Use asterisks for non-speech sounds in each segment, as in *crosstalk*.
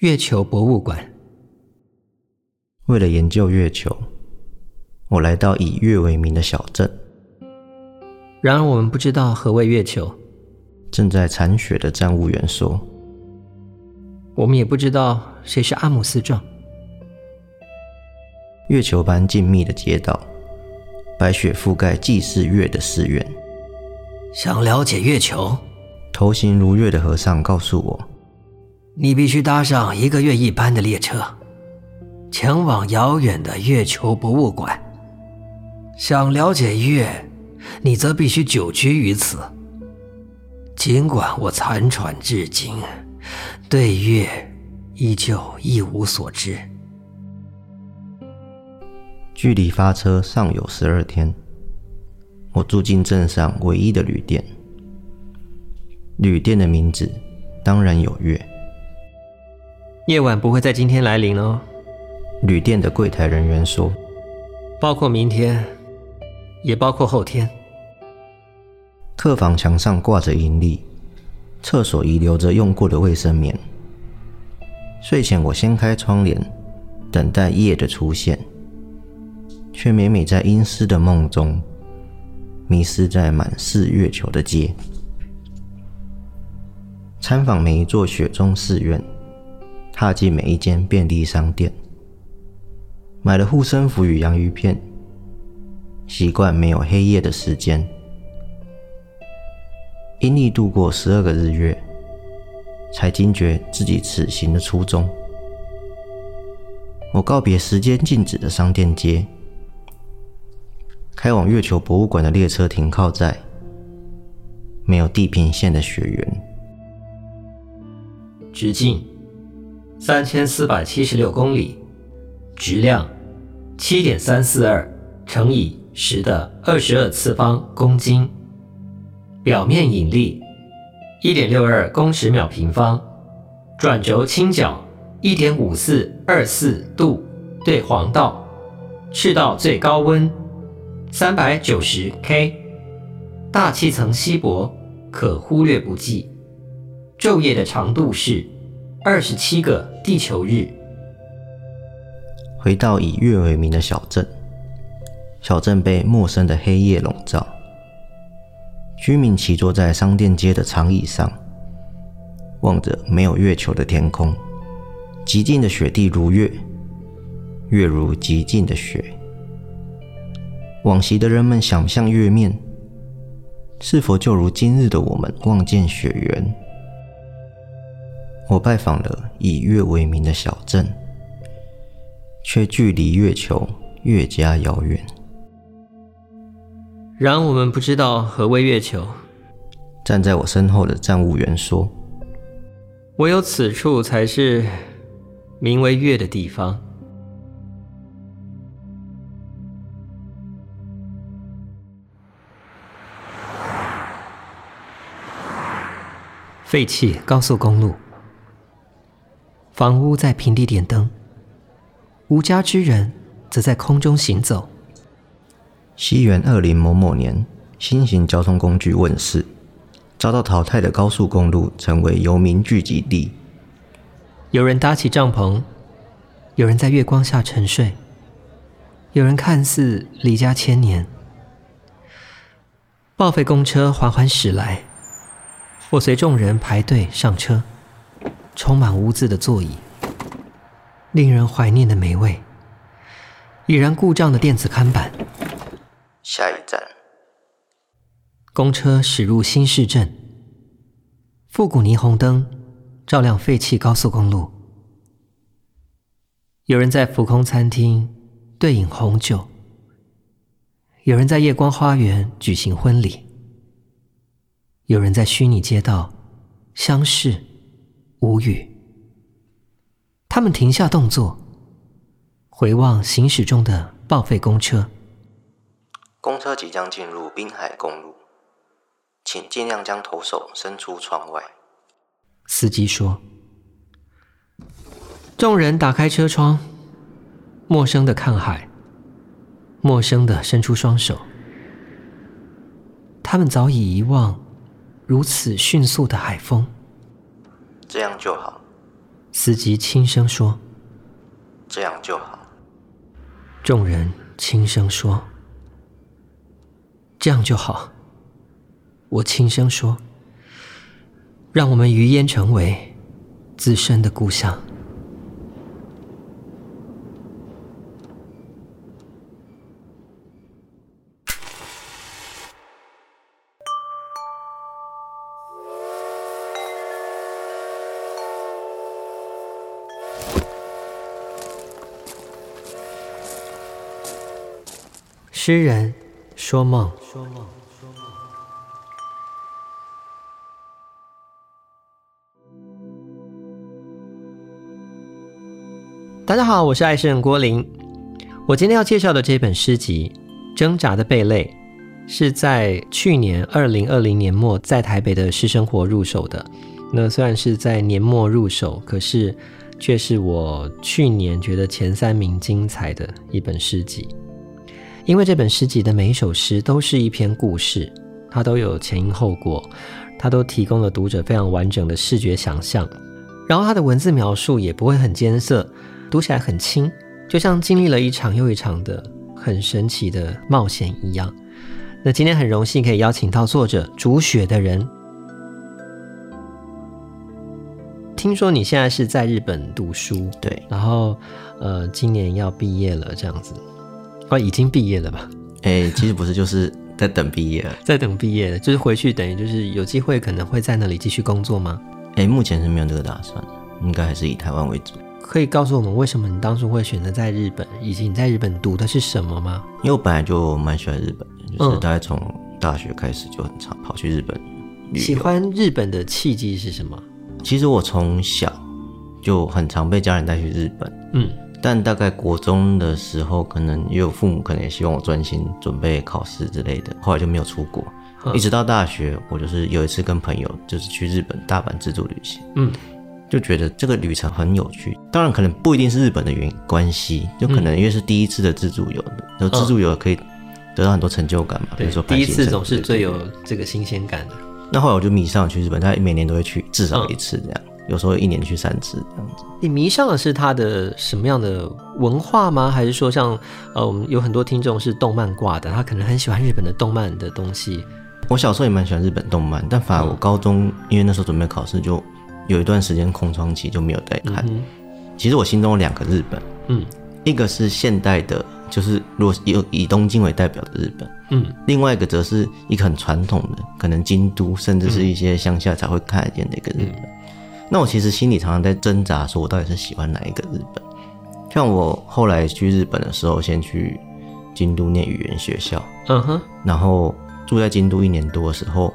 月球博物馆。为了研究月球，我来到以月为名的小镇。然而，我们不知道何谓月球。正在铲雪的站务员说：“我们也不知道谁是阿姆斯壮。”月球般静谧的街道，白雪覆盖既是月的寺院。想了解月球，头型如月的和尚告诉我：“你必须搭上一个月一班的列车，前往遥远的月球博物馆。想了解月，你则必须久居于此。”尽管我残喘至今，对月依旧一无所知。距离发车尚有十二天，我住进镇上唯一的旅店。旅店的名字当然有月。夜晚不会在今天来临哦。旅店的柜台人员说：“包括明天，也包括后天。”客房墙上挂着阴历，厕所遗留着用过的卫生棉。睡前我掀开窗帘，等待夜的出现，却每每在阴湿的梦中，迷失在满是月球的街。参访每一座雪中寺院，踏进每一间便利商店，买了护身符与洋芋片，习惯没有黑夜的时间。阴历度过十二个日月，才惊觉自己此行的初衷。我告别时间静止的商店街，开往月球博物馆的列车停靠在没有地平线的雪原。直径三千四百七十六公里，质量七点三四二乘以十的二十二次方公斤。表面引力一点六二公尺秒平方，转轴倾角一点五四二四度对黄道，赤道最高温三百九十 K，大气层稀薄，可忽略不计。昼夜的长度是二十七个地球日。回到以月为名的小镇，小镇被陌生的黑夜笼罩。居民骑坐在商店街的长椅上，望着没有月球的天空。极静的雪地如月，月如极静的雪。往昔的人们想象月面，是否就如今日的我们望见雪原？我拜访了以月为名的小镇，却距离月球越加遥远。然我们不知道何为月球。站在我身后的站务员说：“唯有此处才是名为月的地方。”废弃高速公路，房屋在平地点灯，无家之人则在空中行走。西元二零某某年，新型交通工具问世，遭到淘汰的高速公路成为游民聚集地。有人搭起帐篷，有人在月光下沉睡，有人看似离家千年。报废公车缓缓驶来，我随众人排队上车，充满污渍的座椅，令人怀念的霉味，已然故障的电子看板。下一站，公车驶入新市镇，复古霓虹灯照亮废弃高速公路。有人在浮空餐厅对饮红酒，有人在夜光花园举行婚礼，有人在虚拟街道相视无语。他们停下动作，回望行驶中的报废公车。公车即将进入滨海公路，请尽量将头手伸出窗外。司机说。众人打开车窗，陌生的看海，陌生的伸出双手。他们早已遗忘如此迅速的海风。这样就好。司机轻声说：“这样就好。”众人轻声说：“这样就好。”我轻声说：“让我们于烟成为自身的故乡。”诗人说梦。大家好，我是爱诗人郭林。我今天要介绍的这本诗集《挣扎的贝类》，是在去年二零二零年末在台北的诗生活入手的。那虽然是在年末入手，可是却是我去年觉得前三名精彩的一本诗集。因为这本诗集的每一首诗都是一篇故事，它都有前因后果，它都提供了读者非常完整的视觉想象，然后它的文字描述也不会很艰涩，读起来很轻，就像经历了一场又一场的很神奇的冒险一样。那今天很荣幸可以邀请到作者煮雪的人，听说你现在是在日本读书，对，然后呃，今年要毕业了，这样子。哦，已经毕业了吧？哎、欸，其实不是，就是 *laughs* 在等毕业，在等毕业，就是回去等于就是有机会可能会在那里继续工作吗？哎、欸，目前是没有这个打算，应该还是以台湾为主。可以告诉我们为什么你当初会选择在日本，以及你在日本读的是什么吗？因为我本来就蛮喜欢日本的，就是大概从大学开始就很常跑去日本。喜欢日本的契机是什么？其实我从小就很常被家人带去日本，嗯。但大概国中的时候，可能也有父母可能也希望我专心准备考试之类的，后来就没有出国。一直到大学，我就是有一次跟朋友就是去日本大阪自助旅行，嗯，就觉得这个旅程很有趣。当然，可能不一定是日本的原关系，就可能因为是第一次的自助游的，然后自助游可以得到很多成就感嘛。比如说第一次总是最有这个新鲜感的。那后来我就迷上去日本，大概每年都会去至少一次这样。有时候一年去三次这样子。你迷上的是他的什么样的文化吗？还是说像呃，我们有很多听众是动漫挂的，他可能很喜欢日本的动漫的东西。我小时候也蛮喜欢日本动漫，但反而我高中、嗯、因为那时候准备考试，就有一段时间空窗期就没有再看。嗯、其实我心中有两个日本，嗯，一个是现代的，就是如果有以东京为代表的日本，嗯，另外一个则是一个很传统的，可能京都甚至是一些乡下才会看得见的一个日本。嗯那我其实心里常常在挣扎，说我到底是喜欢哪一个日本？像我后来去日本的时候，先去京都念语言学校，嗯哼，然后住在京都一年多的时候，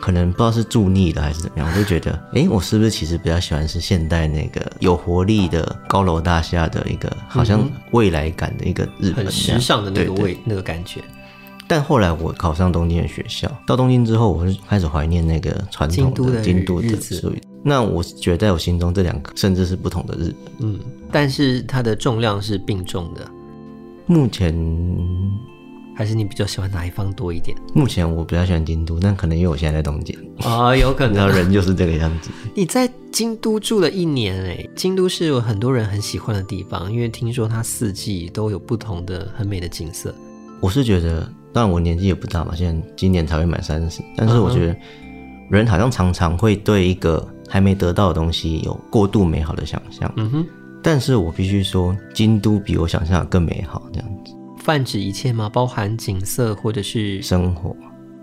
可能不知道是住腻了还是怎么样，我就觉得，哎，我是不是其实比较喜欢是现代那个有活力的高楼大厦的一个，好像未来感的一个日本，很时尚的那个味，那个感觉。但后来我考上东京的学校，到东京之后，我就开始怀念那个传统的京都的日子。那我觉得在我心中，这两个甚至是不同的日本。嗯，但是它的重量是并重的。目前还是你比较喜欢哪一方多一点？目前我比较喜欢京都，但可能因为我现在在东京啊，有可能。然后人就是这个样子。你在京都住了一年，哎，京都是有很多人很喜欢的地方，因为听说它四季都有不同的很美的景色。我是觉得。当然我年纪也不大嘛，现在今年才会满三十。但是我觉得人好像常常会对一个还没得到的东西有过度美好的想象。嗯哼。但是我必须说，京都比我想象的更美好，这样子。泛指一切吗？包含景色或者是生活？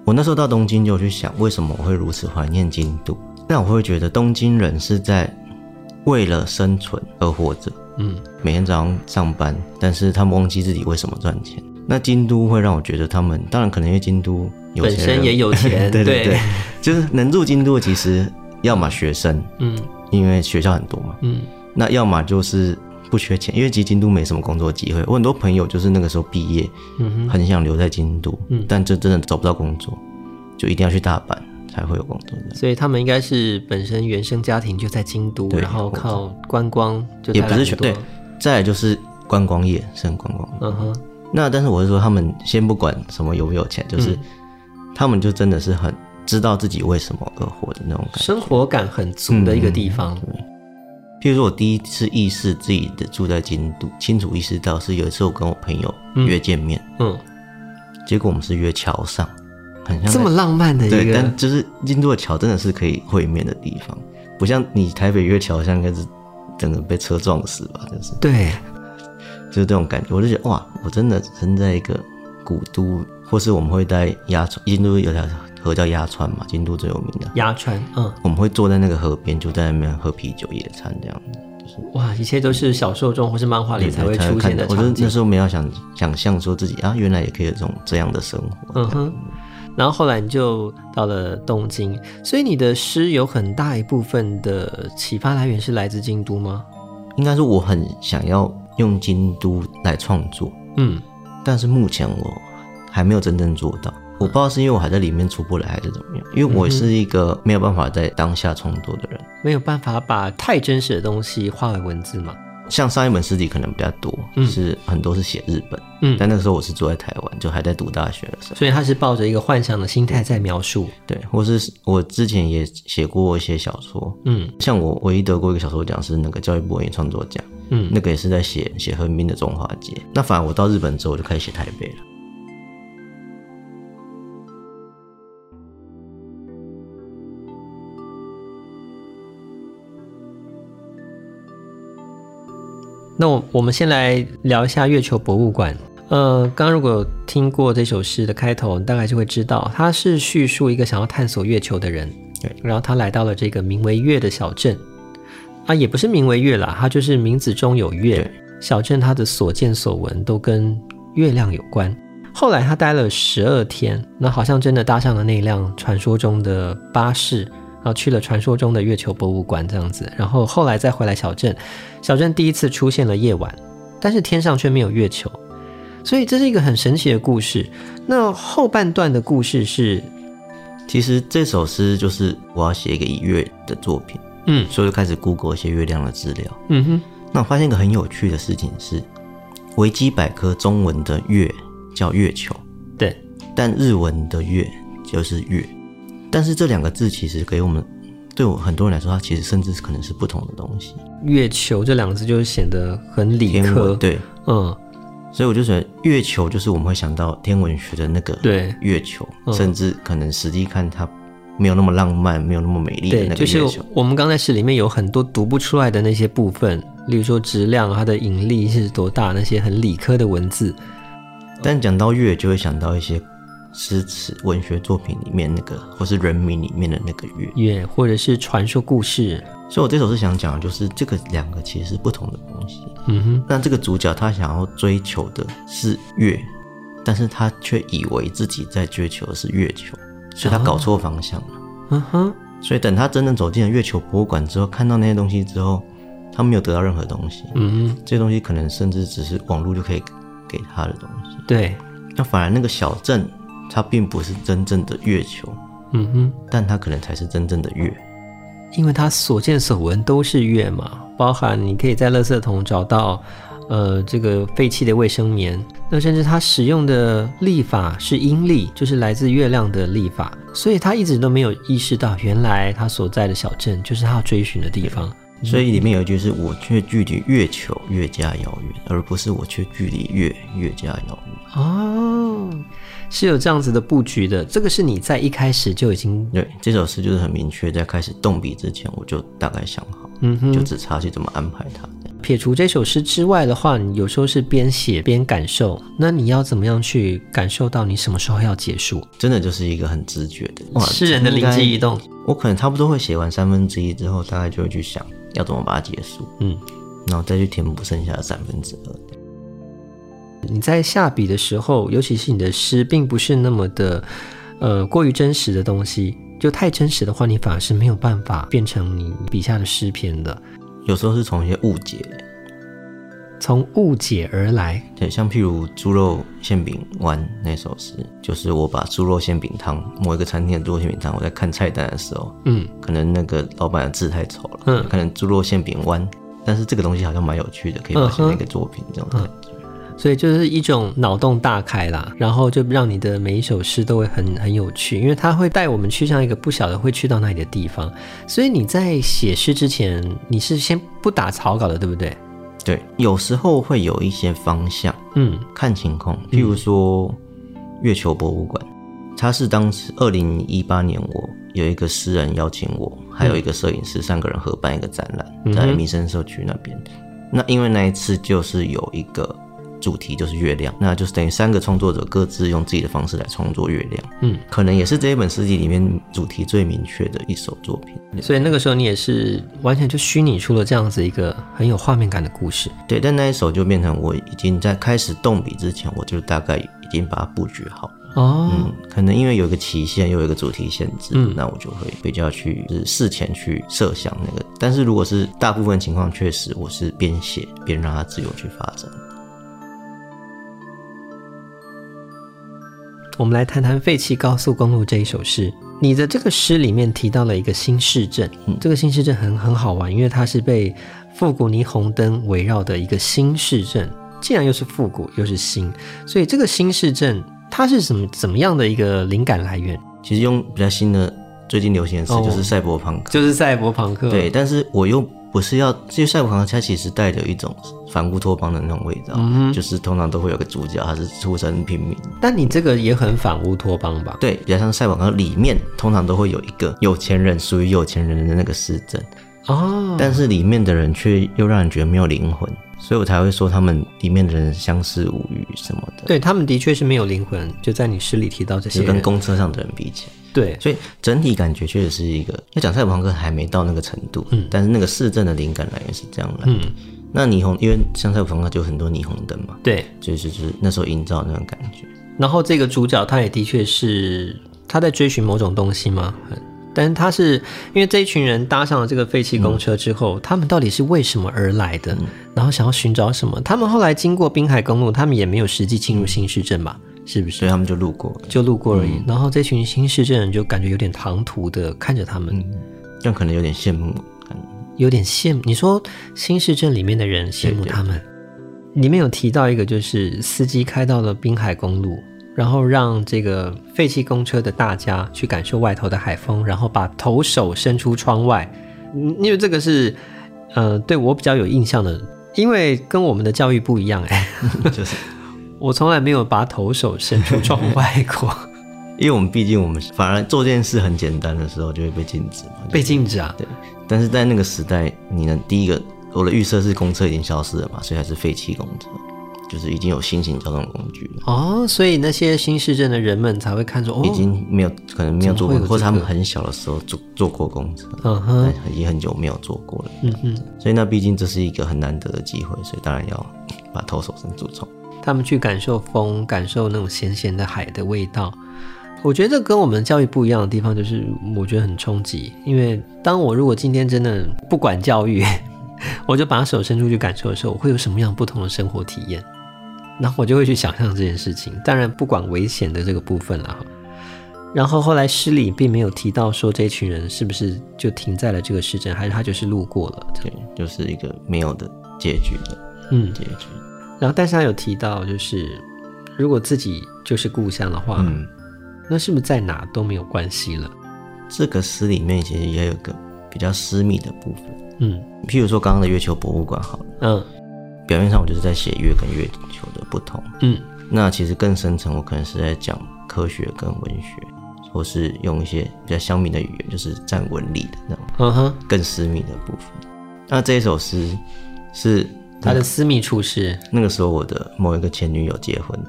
我那时候到东京就去想，为什么我会如此怀念京都？那我会觉得东京人是在为了生存而活着。嗯。每天早上上班，但是他们忘记自己为什么赚钱。那京都会让我觉得他们，当然可能因为京都有钱，本身也有钱，*laughs* 对对对，就是能住京都，其实要么学生，嗯，因为学校很多嘛，嗯，那要么就是不缺钱，因为其实京都没什么工作机会。我很多朋友就是那个时候毕业，嗯哼，很想留在京都，嗯，但这真的找不到工作，就一定要去大阪才会有工作。所以他们应该是本身原生家庭就在京都，然后靠观光就也不是全对，再来就是观光业，是很观光，嗯哼。那但是我是说，他们先不管什么有没有钱，就是他们就真的是很知道自己为什么而活的那种感觉，生活感很足的一个地方。嗯、譬如说，我第一次意识自己的住在京都，清楚意识到是有一次我跟我朋友约见面，嗯，嗯。结果我们是约桥上，很像这么浪漫的一个，对，但就是京都的桥真的是可以会面的地方，不像你台北约桥，像应该是整个被车撞死吧，就是。对，就是这种感觉，我就觉得哇，我真的生在一个古都，或是我们会在亚洲，京都有条河叫鸭川嘛，京都最有名的鸭川，嗯，我们会坐在那个河边，就在那边喝啤酒、野餐这样子，就是哇，一切都是小说中或是漫画里才会出现的场景。我觉得那时候没有想想象说自己啊，原来也可以有这种这样的生活。嗯哼，然后后来你就到了东京，所以你的诗有很大一部分的启发来源是来自京都吗？应该是我很想要用京都来创作，嗯，但是目前我还没有真正做到。我不知道是因为我还在里面出不来，还是怎么样？因为我是一个没有办法在当下创作的人，没有办法把太真实的东西化为文字嘛。像上一本诗集可能比较多，嗯、是很多是写日本，嗯，但那个时候我是住在台湾，就还在读大学的时候，所以他是抱着一个幻想的心态在描述，对，或是我之前也写过一些小说，嗯，像我唯一得过一个小说奖是那个教育部文艺创作奖，嗯，那个也是在写写横滨的中华街。那反而我到日本之后，我就开始写台北了。那我我们先来聊一下月球博物馆。呃，刚刚如果有听过这首诗的开头，大概就会知道，它是叙述一个想要探索月球的人，对，然后他来到了这个名为月的小镇，啊，也不是名为月啦，它就是名字中有月。小镇它的所见所闻都跟月亮有关。后来他待了十二天，那好像真的搭上了那辆传说中的巴士。然后去了传说中的月球博物馆这样子，然后后来再回来小镇，小镇第一次出现了夜晚，但是天上却没有月球，所以这是一个很神奇的故事。那后半段的故事是，其实这首诗就是我要写一个以月的作品，嗯，所以就开始 Google 一些月亮的资料，嗯哼，那我发现一个很有趣的事情是，维基百科中文的月叫月球，对，但日文的月就是月。但是这两个字其实给我们，对我很多人来说，它其实甚至是可能是不同的东西。月球这两个字就显得很理科，对，嗯，所以我就觉得月球就是我们会想到天文学的那个对月球，嗯、甚至可能实际看它没有那么浪漫，没有那么美丽的那个月球。就是我们刚才诗里面有很多读不出来的那些部分，例如说质量、它的引力是多大，那些很理科的文字。但讲到月，就会想到一些。诗词文学作品里面那个，或是人名里面的那个月，月，或者是传说故事。所以我这首是想讲的就是这个两个其实是不同的东西。嗯哼，那这个主角他想要追求的是月，但是他却以为自己在追求的是月球，所以他搞错方向了。嗯哼，所以等他真正走进了月球博物馆之后，看到那些东西之后，他没有得到任何东西。嗯哼，这些东西可能甚至只是网络就可以给他的东西。对，那反而那个小镇。它并不是真正的月球，嗯哼，但它可能才是真正的月，因为它所见所闻都是月嘛，包含你可以在垃圾桶找到，呃，这个废弃的卫生棉，那甚至它使用的历法是阴历，就是来自月亮的历法，所以他一直都没有意识到，原来他所在的小镇就是他要追寻的地方。所以里面有一句是“我却距离月球越加遥远”，而不是“我却距离月越加遥远”。哦。是有这样子的布局的，这个是你在一开始就已经对这首诗就是很明确，在开始动笔之前我就大概想好，嗯哼，就只差去怎么安排它。撇除这首诗之外的话，你有时候是边写边感受，那你要怎么样去感受到你什么时候要结束？真的就是一个很直觉的，哇，诗人的灵机一动。我可能差不多会写完三分之一之后，大概就会去想要怎么把它结束，嗯，然后再去填补剩下的三分之二。你在下笔的时候，尤其是你的诗，并不是那么的，呃，过于真实的东西。就太真实的话，你反而是没有办法变成你笔下的诗篇的。有时候是从一些误解，从误解而来。对，像譬如猪肉馅饼湾那首诗，就是我把猪肉馅饼汤，某一个餐厅的猪肉馅饼汤，我在看菜单的时候，嗯，可能那个老板的字太丑了，嗯，可能猪肉馅饼湾，但是这个东西好像蛮有趣的，可以把它写成一个作品，这种感觉。所以就是一种脑洞大开啦，然后就让你的每一首诗都会很很有趣，因为它会带我们去向一个不晓得会去到哪里的地方。所以你在写诗之前，你是先不打草稿的，对不对？对，有时候会有一些方向，嗯，看情况。譬如说月球博物馆，它是当时二零一八年，我有一个诗人邀请我，还有一个摄影师，三个人合办一个展览，在民生社区那边。那因为那一次就是有一个。主题就是月亮，那就是等于三个创作者各自用自己的方式来创作月亮。嗯，可能也是这一本诗集里面主题最明确的一首作品。所以那个时候你也是完全就虚拟出了这样子一个很有画面感的故事。对，但那一首就变成我已经在开始动笔之前，我就大概已经把它布局好。哦，嗯，可能因为有一个期限，又有一个主题限制，嗯，那我就会比较去就是事前去设想那个。但是如果是大部分情况，确实我是边写边让它自由去发展。我们来谈谈《废弃高速公路》这一首诗。你的这个诗里面提到了一个新市镇，嗯，这个新市镇很很好玩，因为它是被复古霓虹灯围绕的一个新市镇。既然又是复古又是新，所以这个新市镇它是什么怎么样的一个灵感来源？其实用比较新的最近流行的词就是赛博朋克，就是赛博朋克。对，但是我又。不是要，其实赛博朋克它其实带着一种反乌托邦的那种味道，嗯，就是通常都会有个主角，他是出身平民。但你这个也很反乌托邦吧？对，比较像赛博朋克里面通常都会有一个有钱人，属于有钱人的那个市政哦，但是里面的人却又让人觉得没有灵魂。所以我才会说他们里面的人相似无语什么的。对，他们的确是没有灵魂，就在你诗里提到这些，跟公车上的人比起来，对，所以整体感觉确实是一个。要讲赛博朋克还没到那个程度，嗯，但是那个市政的灵感来源是这样来的。嗯，那霓虹，因为像赛博朋克就很多霓虹灯嘛，对，就是就是那时候营造那种感觉。然后这个主角他也的确是他在追寻某种东西吗？但是他是因为这一群人搭上了这个废弃公车之后，嗯、他们到底是为什么而来的？嗯、然后想要寻找什么？他们后来经过滨海公路，他们也没有实际进入新市镇吧？嗯、是不是？所以他们就路过，就路过而已。嗯、然后这群新市镇人就感觉有点唐突的看着他们，这样、嗯、可能有点羡慕，有点羡慕。你说新市镇里面的人羡慕他们？对对对，里面有提到一个，就是司机开到了滨海公路。然后让这个废弃公车的大家去感受外头的海风，然后把头手伸出窗外，因为这个是，呃，对我比较有印象的，因为跟我们的教育不一样哎，*laughs* 就是。*laughs* 我从来没有把头手伸出窗外过，*laughs* 因为我们毕竟我们反而做这件事很简单的时候就会被禁止嘛，被禁止啊，对，但是在那个时代，你能第一个我的预设是公车已经消失了嘛，所以还是废弃公车。就是已经有新型交通工具。了哦，所以那些新市镇的人们才会看出，哦，已经没有可能没有坐过，这个、或者他们很小的时候坐坐过公车，嗯哼，已经很久没有坐过了，嗯哼，所以那毕竟这是一个很难得的机会，所以当然要把头手伸出窗，他们去感受风，感受那种咸咸的海的味道。我觉得这跟我们教育不一样的地方，就是我觉得很冲击，因为当我如果今天真的不管教育，*laughs* 我就把手伸出去感受的时候，我会有什么样不同的生活体验？然后我就会去想象这件事情，当然不管危险的这个部分了哈。然后后来诗里并没有提到说这群人是不是就停在了这个市镇，还是他就是路过了？对，就是一个没有的结局的，嗯，结局。然后但是他有提到，就是如果自己就是故乡的话，嗯，那是不是在哪都没有关系了？这个诗里面其实也有个比较私密的部分，嗯，譬如说刚刚的月球博物馆好了，嗯。表面上我就是在写月跟月球的不同，嗯，那其实更深层，我可能是在讲科学跟文学，或是用一些比较乡民的语言，就是占文理的那种，嗯哼，更私密的部分。那这一首诗是他的私密处是那个时候我的某一个前女友结婚，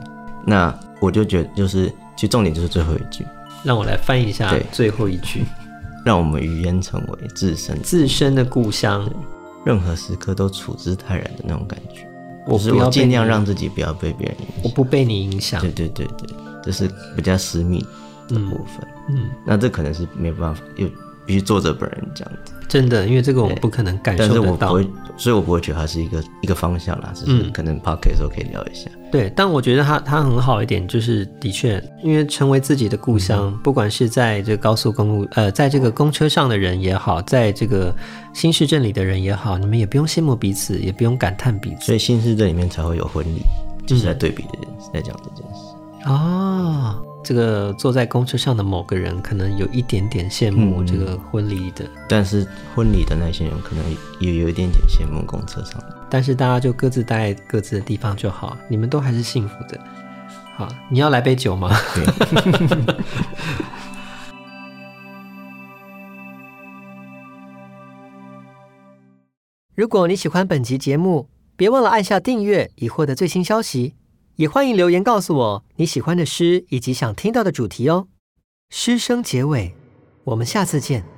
那我就觉得就是，其实重点就是最后一句，让我来翻译一下最后一句，让我们语言成为自身自身的故乡。任何时刻都处之泰然的那种感觉，我是我尽量让自己不要被别人影响，我不被你影响。对对对对，这是比较私密的部分。嗯，嗯，那这可能是没有办法，又必须作者本人这样子。真的，因为这个我们不可能感受得到。但是我不会，所以我不会觉得它是一个一个方向啦，只是可能 podcast 的时候可以聊一下。嗯、对，但我觉得它它很好一点，就是的确，因为成为自己的故乡，嗯、不管是在这个高速公路，呃，在这个公车上的人也好，在这个新市镇里的人也好，你们也不用羡慕彼此，也不用感叹彼此。所以新市镇里面才会有婚礼，就是在对比这件事，在讲这件事。哦，这个坐在公车上的某个人，可能有一点点羡慕这个婚礼的，嗯，但是婚礼的那些人可能也有一点点羡慕公车上的。但是大家就各自待在各自的地方就好，你们都还是幸福的。好，你要来杯酒吗？对 *laughs* 如果你喜欢本集节目，别忘了按下订阅，以获得最新消息。也欢迎留言告诉我你喜欢的诗以及想听到的主题哦。诗声结尾，我们下次见。